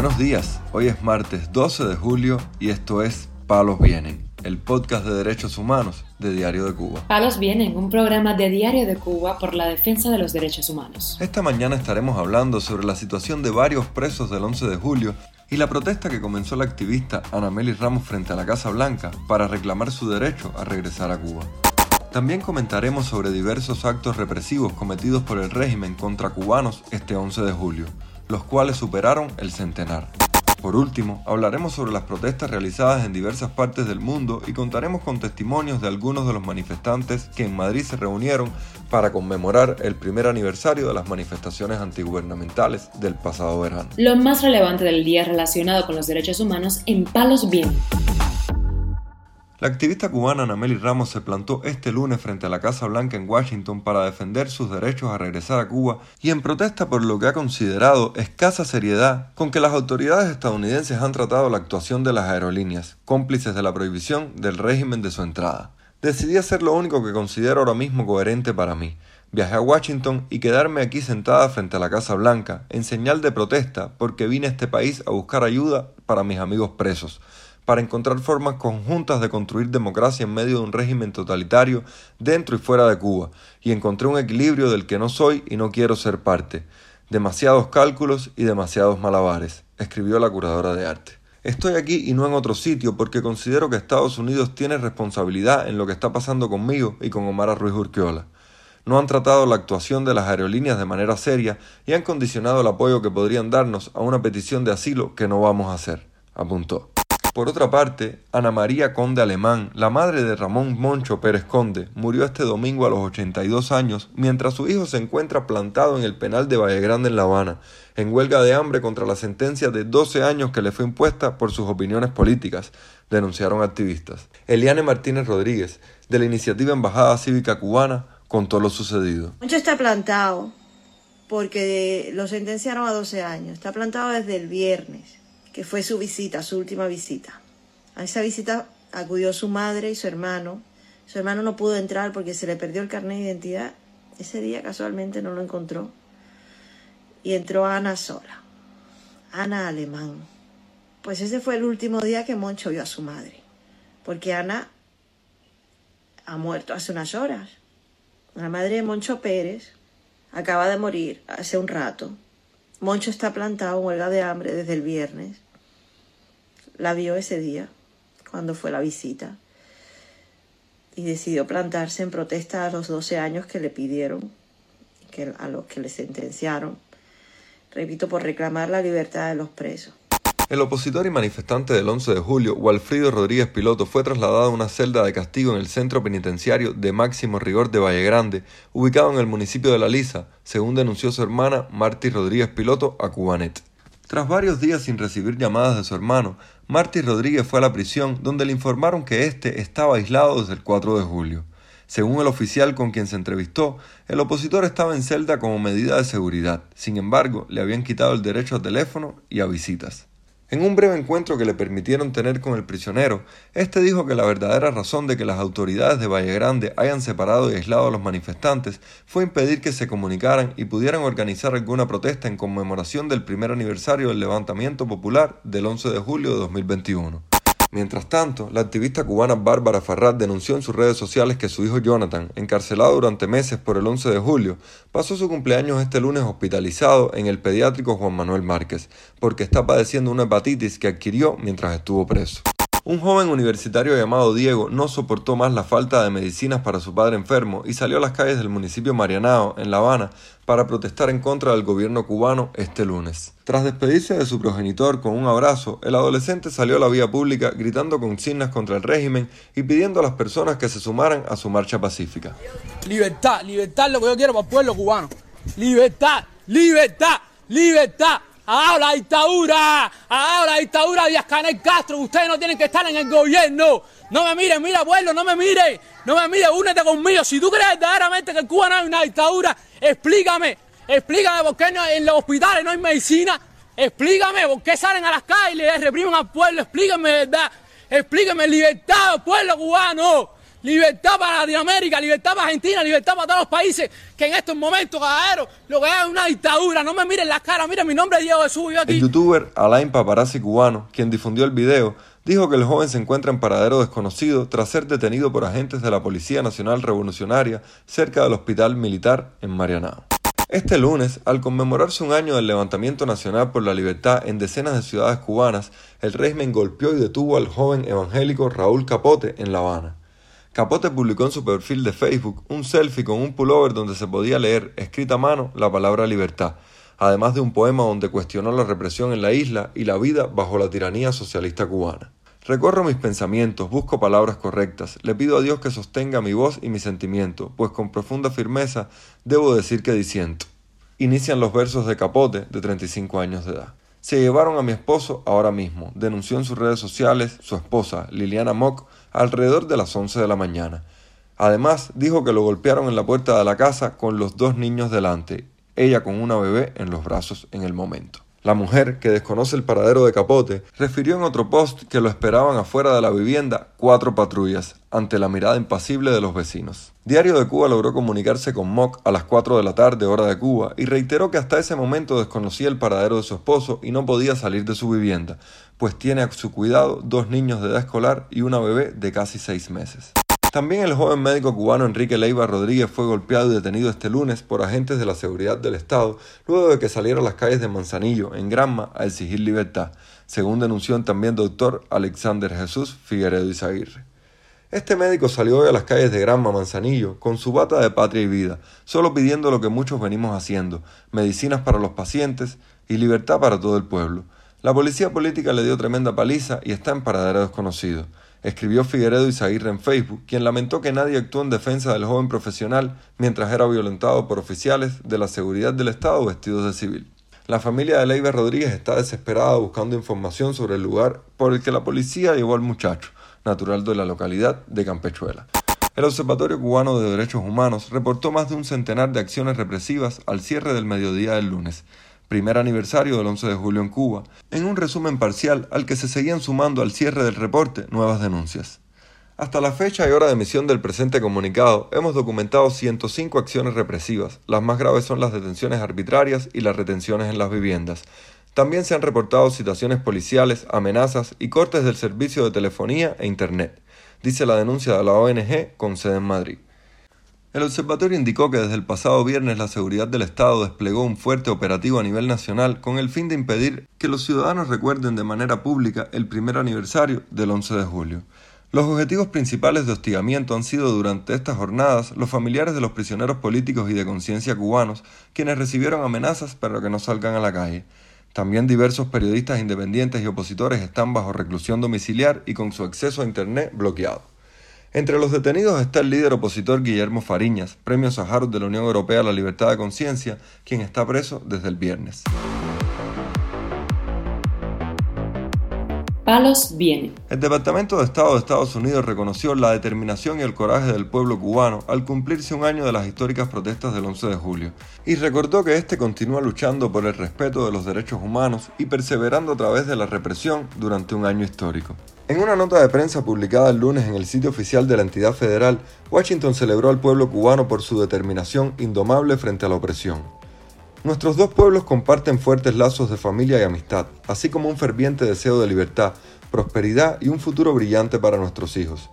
Buenos días, hoy es martes 12 de julio y esto es Palos Vienen, el podcast de derechos humanos de Diario de Cuba. Palos Vienen, un programa de Diario de Cuba por la defensa de los derechos humanos. Esta mañana estaremos hablando sobre la situación de varios presos del 11 de julio y la protesta que comenzó la activista Anameli Ramos frente a la Casa Blanca para reclamar su derecho a regresar a Cuba. También comentaremos sobre diversos actos represivos cometidos por el régimen contra cubanos este 11 de julio, los cuales superaron el centenar. Por último, hablaremos sobre las protestas realizadas en diversas partes del mundo y contaremos con testimonios de algunos de los manifestantes que en Madrid se reunieron para conmemorar el primer aniversario de las manifestaciones antigubernamentales del pasado verano. Lo más relevante del día relacionado con los derechos humanos en Palos Bien. La activista cubana Anameli Ramos se plantó este lunes frente a la Casa Blanca en Washington para defender sus derechos a regresar a Cuba y en protesta por lo que ha considerado escasa seriedad con que las autoridades estadounidenses han tratado la actuación de las aerolíneas, cómplices de la prohibición del régimen de su entrada. Decidí hacer lo único que considero ahora mismo coherente para mí. Viajé a Washington y quedarme aquí sentada frente a la Casa Blanca, en señal de protesta, porque vine a este país a buscar ayuda para mis amigos presos para encontrar formas conjuntas de construir democracia en medio de un régimen totalitario dentro y fuera de Cuba, y encontré un equilibrio del que no soy y no quiero ser parte. Demasiados cálculos y demasiados malabares, escribió la curadora de arte. Estoy aquí y no en otro sitio porque considero que Estados Unidos tiene responsabilidad en lo que está pasando conmigo y con Omar Ruiz Urquiola. No han tratado la actuación de las aerolíneas de manera seria y han condicionado el apoyo que podrían darnos a una petición de asilo que no vamos a hacer, apuntó. Por otra parte, Ana María Conde Alemán, la madre de Ramón Moncho Pérez Conde, murió este domingo a los 82 años mientras su hijo se encuentra plantado en el penal de Vallegrande en La Habana, en huelga de hambre contra la sentencia de 12 años que le fue impuesta por sus opiniones políticas, denunciaron activistas. Eliane Martínez Rodríguez, de la iniciativa Embajada Cívica Cubana, contó lo sucedido. Moncho está plantado porque lo sentenciaron a 12 años. Está plantado desde el viernes que fue su visita, su última visita. A esa visita acudió su madre y su hermano. Su hermano no pudo entrar porque se le perdió el carnet de identidad. Ese día casualmente no lo encontró. Y entró Ana sola. Ana Alemán. Pues ese fue el último día que Moncho vio a su madre. Porque Ana ha muerto hace unas horas. La madre de Moncho Pérez acaba de morir hace un rato. Moncho está plantado en huelga de hambre desde el viernes. La vio ese día, cuando fue la visita, y decidió plantarse en protesta a los 12 años que le pidieron, que, a los que le sentenciaron, repito, por reclamar la libertad de los presos. El opositor y manifestante del 11 de julio, Walfrido Rodríguez Piloto, fue trasladado a una celda de castigo en el centro penitenciario de máximo rigor de Valle Grande, ubicado en el municipio de La Lisa, según denunció su hermana Marty Rodríguez Piloto a Cubanet. Tras varios días sin recibir llamadas de su hermano, Marty Rodríguez fue a la prisión donde le informaron que éste estaba aislado desde el 4 de julio. Según el oficial con quien se entrevistó, el opositor estaba en celda como medida de seguridad. Sin embargo, le habían quitado el derecho a teléfono y a visitas. En un breve encuentro que le permitieron tener con el prisionero, este dijo que la verdadera razón de que las autoridades de Valle Grande hayan separado y aislado a los manifestantes fue impedir que se comunicaran y pudieran organizar alguna protesta en conmemoración del primer aniversario del levantamiento popular del 11 de julio de 2021. Mientras tanto, la activista cubana Bárbara Farrat denunció en sus redes sociales que su hijo Jonathan, encarcelado durante meses por el 11 de julio, pasó su cumpleaños este lunes hospitalizado en el pediátrico Juan Manuel Márquez, porque está padeciendo una hepatitis que adquirió mientras estuvo preso. Un joven universitario llamado Diego no soportó más la falta de medicinas para su padre enfermo y salió a las calles del municipio Marianao, en La Habana, para protestar en contra del gobierno cubano este lunes. Tras despedirse de su progenitor con un abrazo, el adolescente salió a la vía pública gritando consignas contra el régimen y pidiendo a las personas que se sumaran a su marcha pacífica. Libertad, libertad lo que yo quiero para el pueblo cubano. Libertad, libertad, libertad. ¡Ah, la dictadura! ¡Ah, la dictadura Díaz Canel Castro! Ustedes no tienen que estar en el gobierno. No me miren, mira, pueblo, no me mire. No me mire, únete conmigo. Si tú crees verdaderamente que en Cuba no hay una dictadura, explícame. Explícame por qué en los hospitales no hay medicina. Explícame por qué salen a las calles y reprimen al pueblo. Explícame, ¿verdad? Explícame libertad, pueblo cubano. Libertad para Latinoamérica, libertad para Argentina, libertad para todos los países que en estos momentos, caballero, lo que es una dictadura. No me miren la cara, miren mi nombre es Diego Jesús. Yo. El youtuber Alain Paparazzi cubano, quien difundió el video, dijo que el joven se encuentra en paradero desconocido tras ser detenido por agentes de la Policía Nacional Revolucionaria cerca del Hospital Militar en Marianao. Este lunes, al conmemorarse un año del levantamiento nacional por la libertad en decenas de ciudades cubanas, el régimen golpeó y detuvo al joven evangélico Raúl Capote en La Habana. Capote publicó en su perfil de Facebook un selfie con un pullover donde se podía leer, escrita a mano, la palabra libertad, además de un poema donde cuestionó la represión en la isla y la vida bajo la tiranía socialista cubana. Recorro mis pensamientos, busco palabras correctas, le pido a Dios que sostenga mi voz y mi sentimiento, pues con profunda firmeza debo decir que disiento. Inician los versos de Capote, de 35 años de edad. Se llevaron a mi esposo ahora mismo, denunció en sus redes sociales su esposa, Liliana Mock, alrededor de las 11 de la mañana. Además, dijo que lo golpearon en la puerta de la casa con los dos niños delante, ella con una bebé en los brazos en el momento. La mujer, que desconoce el paradero de Capote, refirió en otro post que lo esperaban afuera de la vivienda cuatro patrullas, ante la mirada impasible de los vecinos. Diario de Cuba logró comunicarse con Mock a las 4 de la tarde, hora de Cuba, y reiteró que hasta ese momento desconocía el paradero de su esposo y no podía salir de su vivienda, pues tiene a su cuidado dos niños de edad escolar y una bebé de casi seis meses. También el joven médico cubano Enrique Leiva Rodríguez fue golpeado y detenido este lunes por agentes de la seguridad del Estado luego de que saliera a las calles de Manzanillo, en Granma, a exigir libertad, según denunció también doctor Alexander Jesús Figueredo Izaguirre. Este médico salió hoy a las calles de Granma, Manzanillo, con su bata de patria y vida, solo pidiendo lo que muchos venimos haciendo, medicinas para los pacientes y libertad para todo el pueblo. La policía política le dio tremenda paliza y está en paradero desconocido escribió Figueredo Izaguirre en Facebook, quien lamentó que nadie actuó en defensa del joven profesional mientras era violentado por oficiales de la seguridad del Estado vestidos de civil. La familia de Leiva Rodríguez está desesperada buscando información sobre el lugar por el que la policía llevó al muchacho, natural de la localidad de Campechuela. El Observatorio Cubano de Derechos Humanos reportó más de un centenar de acciones represivas al cierre del mediodía del lunes, primer aniversario del 11 de julio en Cuba, en un resumen parcial al que se seguían sumando al cierre del reporte nuevas denuncias. Hasta la fecha y hora de emisión del presente comunicado, hemos documentado 105 acciones represivas. Las más graves son las detenciones arbitrarias y las retenciones en las viviendas. También se han reportado situaciones policiales, amenazas y cortes del servicio de telefonía e Internet, dice la denuncia de la ONG con sede en Madrid. El observatorio indicó que desde el pasado viernes la seguridad del Estado desplegó un fuerte operativo a nivel nacional con el fin de impedir que los ciudadanos recuerden de manera pública el primer aniversario del 11 de julio. Los objetivos principales de hostigamiento han sido durante estas jornadas los familiares de los prisioneros políticos y de conciencia cubanos, quienes recibieron amenazas para que no salgan a la calle. También diversos periodistas independientes y opositores están bajo reclusión domiciliar y con su acceso a Internet bloqueado. Entre los detenidos está el líder opositor Guillermo Fariñas, premio Sájarov de la Unión Europea a la Libertad de Conciencia, quien está preso desde el viernes. Palos viene. El Departamento de Estado de Estados Unidos reconoció la determinación y el coraje del pueblo cubano al cumplirse un año de las históricas protestas del 11 de julio, y recordó que éste continúa luchando por el respeto de los derechos humanos y perseverando a través de la represión durante un año histórico. En una nota de prensa publicada el lunes en el sitio oficial de la entidad federal, Washington celebró al pueblo cubano por su determinación indomable frente a la opresión. Nuestros dos pueblos comparten fuertes lazos de familia y amistad, así como un ferviente deseo de libertad, prosperidad y un futuro brillante para nuestros hijos.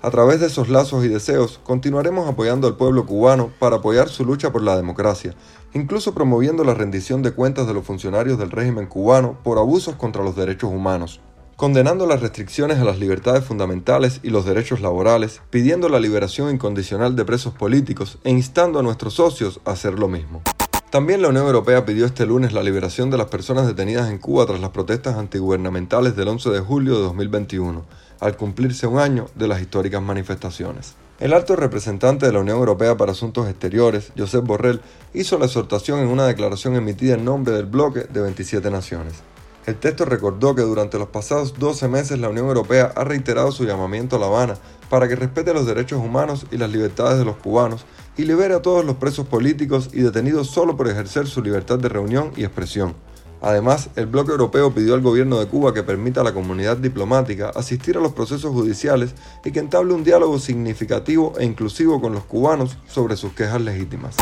A través de esos lazos y deseos, continuaremos apoyando al pueblo cubano para apoyar su lucha por la democracia, incluso promoviendo la rendición de cuentas de los funcionarios del régimen cubano por abusos contra los derechos humanos, condenando las restricciones a las libertades fundamentales y los derechos laborales, pidiendo la liberación incondicional de presos políticos e instando a nuestros socios a hacer lo mismo. También la Unión Europea pidió este lunes la liberación de las personas detenidas en Cuba tras las protestas antigubernamentales del 11 de julio de 2021, al cumplirse un año de las históricas manifestaciones. El alto representante de la Unión Europea para Asuntos Exteriores, Josep Borrell, hizo la exhortación en una declaración emitida en nombre del bloque de 27 naciones. El texto recordó que durante los pasados 12 meses la Unión Europea ha reiterado su llamamiento a La Habana para que respete los derechos humanos y las libertades de los cubanos y libere a todos los presos políticos y detenidos solo por ejercer su libertad de reunión y expresión, Además, el bloque europeo pidió al gobierno de Cuba que permita a la comunidad diplomática asistir a los procesos judiciales y que entable un diálogo significativo e inclusivo con los cubanos sobre sus quejas legítimas.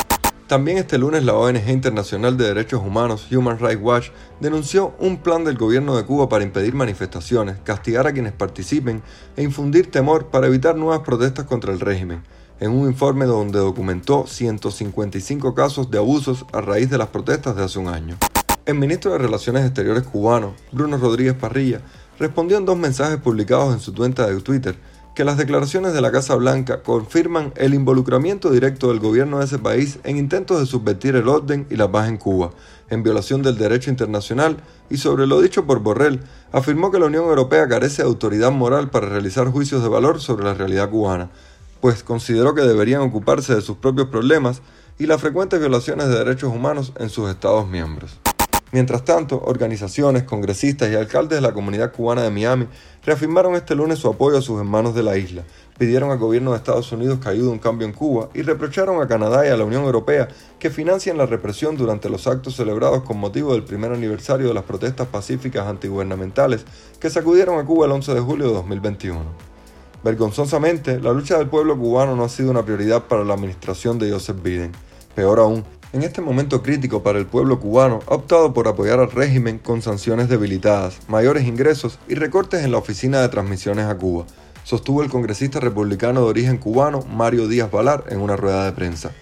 También este lunes la ONG Internacional de Derechos Humanos Human Rights Watch denunció un plan del gobierno de Cuba para impedir manifestaciones, castigar a quienes participen e infundir temor para evitar nuevas protestas contra el régimen, en un informe donde documentó 155 casos de abusos a raíz de las protestas de hace un año. El ministro de Relaciones Exteriores cubano, Bruno Rodríguez Parrilla, respondió en dos mensajes publicados en su cuenta de Twitter que las declaraciones de la Casa Blanca confirman el involucramiento directo del gobierno de ese país en intentos de subvertir el orden y la paz en Cuba, en violación del derecho internacional, y sobre lo dicho por Borrell, afirmó que la Unión Europea carece de autoridad moral para realizar juicios de valor sobre la realidad cubana, pues consideró que deberían ocuparse de sus propios problemas y las frecuentes violaciones de derechos humanos en sus Estados miembros. Mientras tanto, organizaciones, congresistas y alcaldes de la comunidad cubana de Miami reafirmaron este lunes su apoyo a sus hermanos de la isla, pidieron al gobierno de Estados Unidos que ayude un cambio en Cuba y reprocharon a Canadá y a la Unión Europea que financien la represión durante los actos celebrados con motivo del primer aniversario de las protestas pacíficas antigubernamentales que sacudieron a Cuba el 11 de julio de 2021. Vergonzosamente, la lucha del pueblo cubano no ha sido una prioridad para la administración de Joseph Biden. Peor aún, en este momento crítico para el pueblo cubano, ha optado por apoyar al régimen con sanciones debilitadas, mayores ingresos y recortes en la oficina de transmisiones a Cuba, sostuvo el congresista republicano de origen cubano Mario Díaz Valar en una rueda de prensa.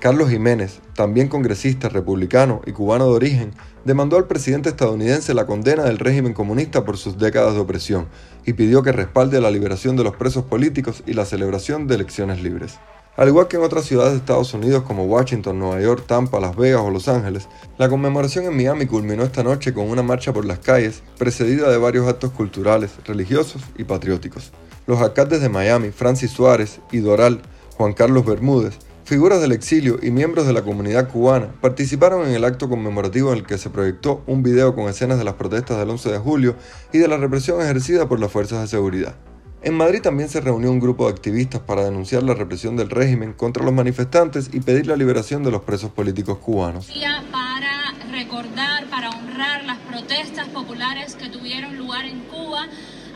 Carlos Jiménez, también congresista republicano y cubano de origen, demandó al presidente estadounidense la condena del régimen comunista por sus décadas de opresión y pidió que respalde la liberación de los presos políticos y la celebración de elecciones libres. Al igual que en otras ciudades de Estados Unidos como Washington, Nueva York, Tampa, Las Vegas o Los Ángeles, la conmemoración en Miami culminó esta noche con una marcha por las calles, precedida de varios actos culturales, religiosos y patrióticos. Los alcaldes de Miami, Francis Suárez y Doral, Juan Carlos Bermúdez, figuras del exilio y miembros de la comunidad cubana participaron en el acto conmemorativo en el que se proyectó un video con escenas de las protestas del 11 de julio y de la represión ejercida por las fuerzas de seguridad. En Madrid también se reunió un grupo de activistas para denunciar la represión del régimen contra los manifestantes y pedir la liberación de los presos políticos cubanos. Para recordar, para honrar las protestas populares que tuvieron lugar en Cuba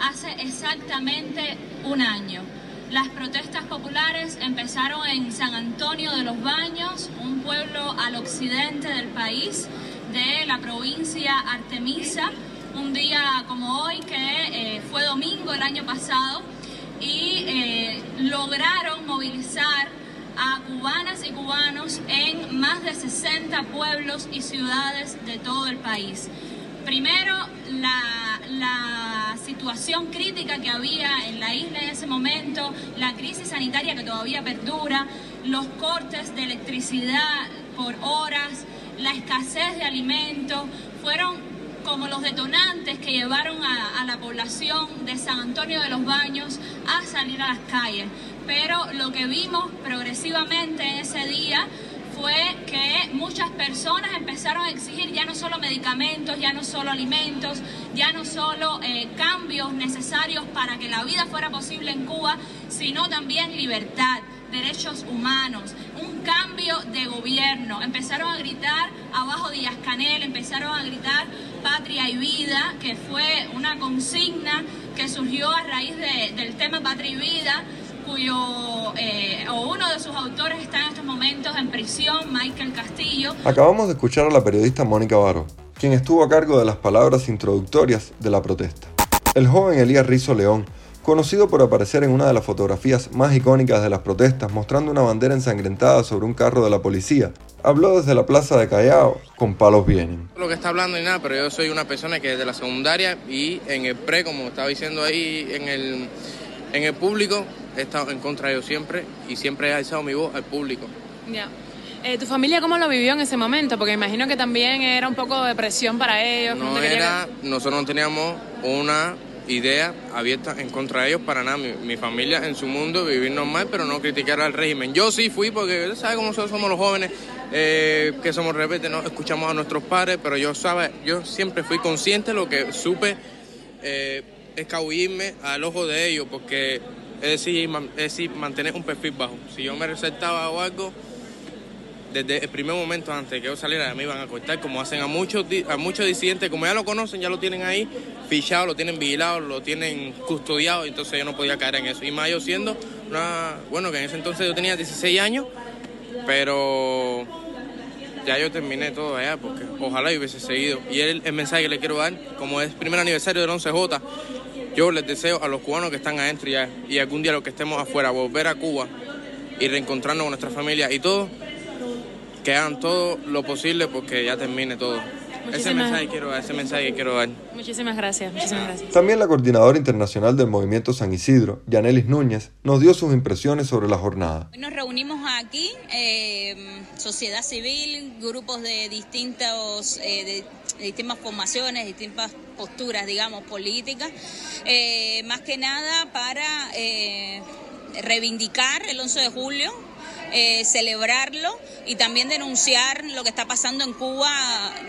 hace exactamente un año. Las protestas populares empezaron en San Antonio de los Baños, un pueblo al occidente del país, de la provincia Artemisa un día como hoy, que eh, fue domingo el año pasado, y eh, lograron movilizar a cubanas y cubanos en más de 60 pueblos y ciudades de todo el país. Primero, la, la, situación crítica que había en la isla en ese momento, la crisis sanitaria que todavía perdura, los cortes de electricidad por horas, la escasez de alimentos, fueron como los detonantes que llevaron a, la población de San Antonio de los Baños a salir a las calles. Pero lo que vimos progresivamente en ese día fue que muchas personas empezaron a exigir ya no solo medicamentos, ya no solo alimentos, ya no solo eh, cambios necesarios para que la vida fuera posible en Cuba, sino también libertad, derechos humanos, cambio de gobierno. Empezaron a gritar abajo Díaz Canel, empezaron a gritar patria y vida, que fue una consigna que surgió a raíz del tema patria y vida, cuyo eh, o uno de sus autores está en estos momentos en prisión, Michael Castillo. Acabamos de escuchar a la periodista Mónica Baro, quien estuvo a cargo de las palabras introductorias de la protesta. El joven Elías Rizo León conocido por aparecer en una de las fotografías más icónicas de las protestas mostrando una bandera ensangrentada sobre un carro de la policía. Habló desde la plaza de Callao con palos vienen. Lo que está hablando y nada, pero yo soy una persona que desde la secundaria y en el pre, como estaba diciendo ahí en el, en el público, he estado en contra de ellos siempre y siempre he alzado mi voz al público. Ya. Eh, ¿Tu familia cómo lo vivió en ese momento? Porque imagino que también era un poco de presión para ellos. No era, nosotros no teníamos una idea abierta en contra de ellos para nada. Mi, familia en su mundo, vivir normal, pero no criticar al régimen. Yo sí fui porque, ¿sabes cómo somos los jóvenes? Eh, que somos rebeldes, no escuchamos a nuestros padres, pero yo, sabe, yo siempre fui consciente, lo que supe eh, escabullirme al ojo de ellos, porque es decir, es decir, mantener un perfil bajo. Si yo me resaltaba o algo, desde el primer momento antes de que yo saliera me iban a cortar, como hacen a muchos, a muchos disidentes, como ya lo conocen, ya lo tienen ahí fichado, lo tienen vigilado, lo tienen custodiado, entonces yo no podía caer en eso. Y más yo siendo una, bueno, que en ese entonces yo tenía 16 años, pero ya yo terminé todo allá, porque ojalá yo hubiese seguido. Y el, el mensaje que le quiero dar, como es primer aniversario del 11J, yo les deseo a los cubanos que están adentro ya, y algún día los que estemos afuera, volver a Cuba y reencontrarnos con nuestra familia y todo, que hagan todo lo posible porque ya termine todo. Ese mensaje, quiero, ese mensaje quiero dar. Muchísimas gracias, muchísimas gracias. También la coordinadora internacional del Movimiento San Isidro, Yanelis Núñez, nos dio sus impresiones sobre la jornada. Nos reunimos aquí, eh, sociedad civil, grupos de distintos, eh, de, distintas formaciones, distintas posturas, digamos, políticas, eh, más que nada para reivindicar el 11 de julio, eh, celebrarlo y también denunciar lo que está pasando en Cuba,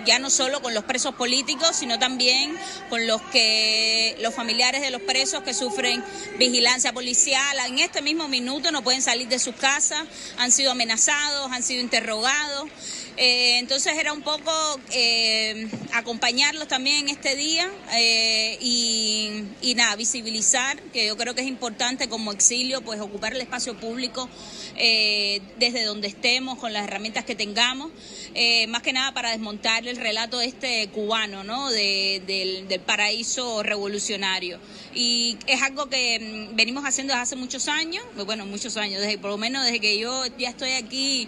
ya no solo con los presos políticos, sino también con los que los familiares de los presos que sufren vigilancia policial. En este mismo minuto no pueden salir de sus casas, han sido amenazados, han sido interrogados. Eh, entonces era un poco eh, acompañarlos también en este día eh, y, y, nada, visibilizar, que yo creo que es importante como exilio, pues ocupar el espacio público desde donde estemos, con las herramientas que tengamos, más que nada para desmontar el relato este cubano, ¿no? del, del paraíso revolucionario. Y es algo que mm, venimos haciendo desde hace muchos años, bueno, muchos años, desde por lo menos desde que yo ya estoy aquí,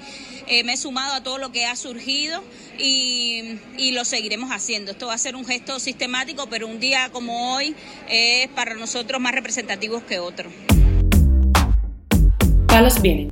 me he sumado a todo lo que ha surgido y, y, lo seguiremos haciendo. Esto va a ser un gesto sistemático, pero un día como hoy es para nosotros más representativo que otro. Palos Vienen,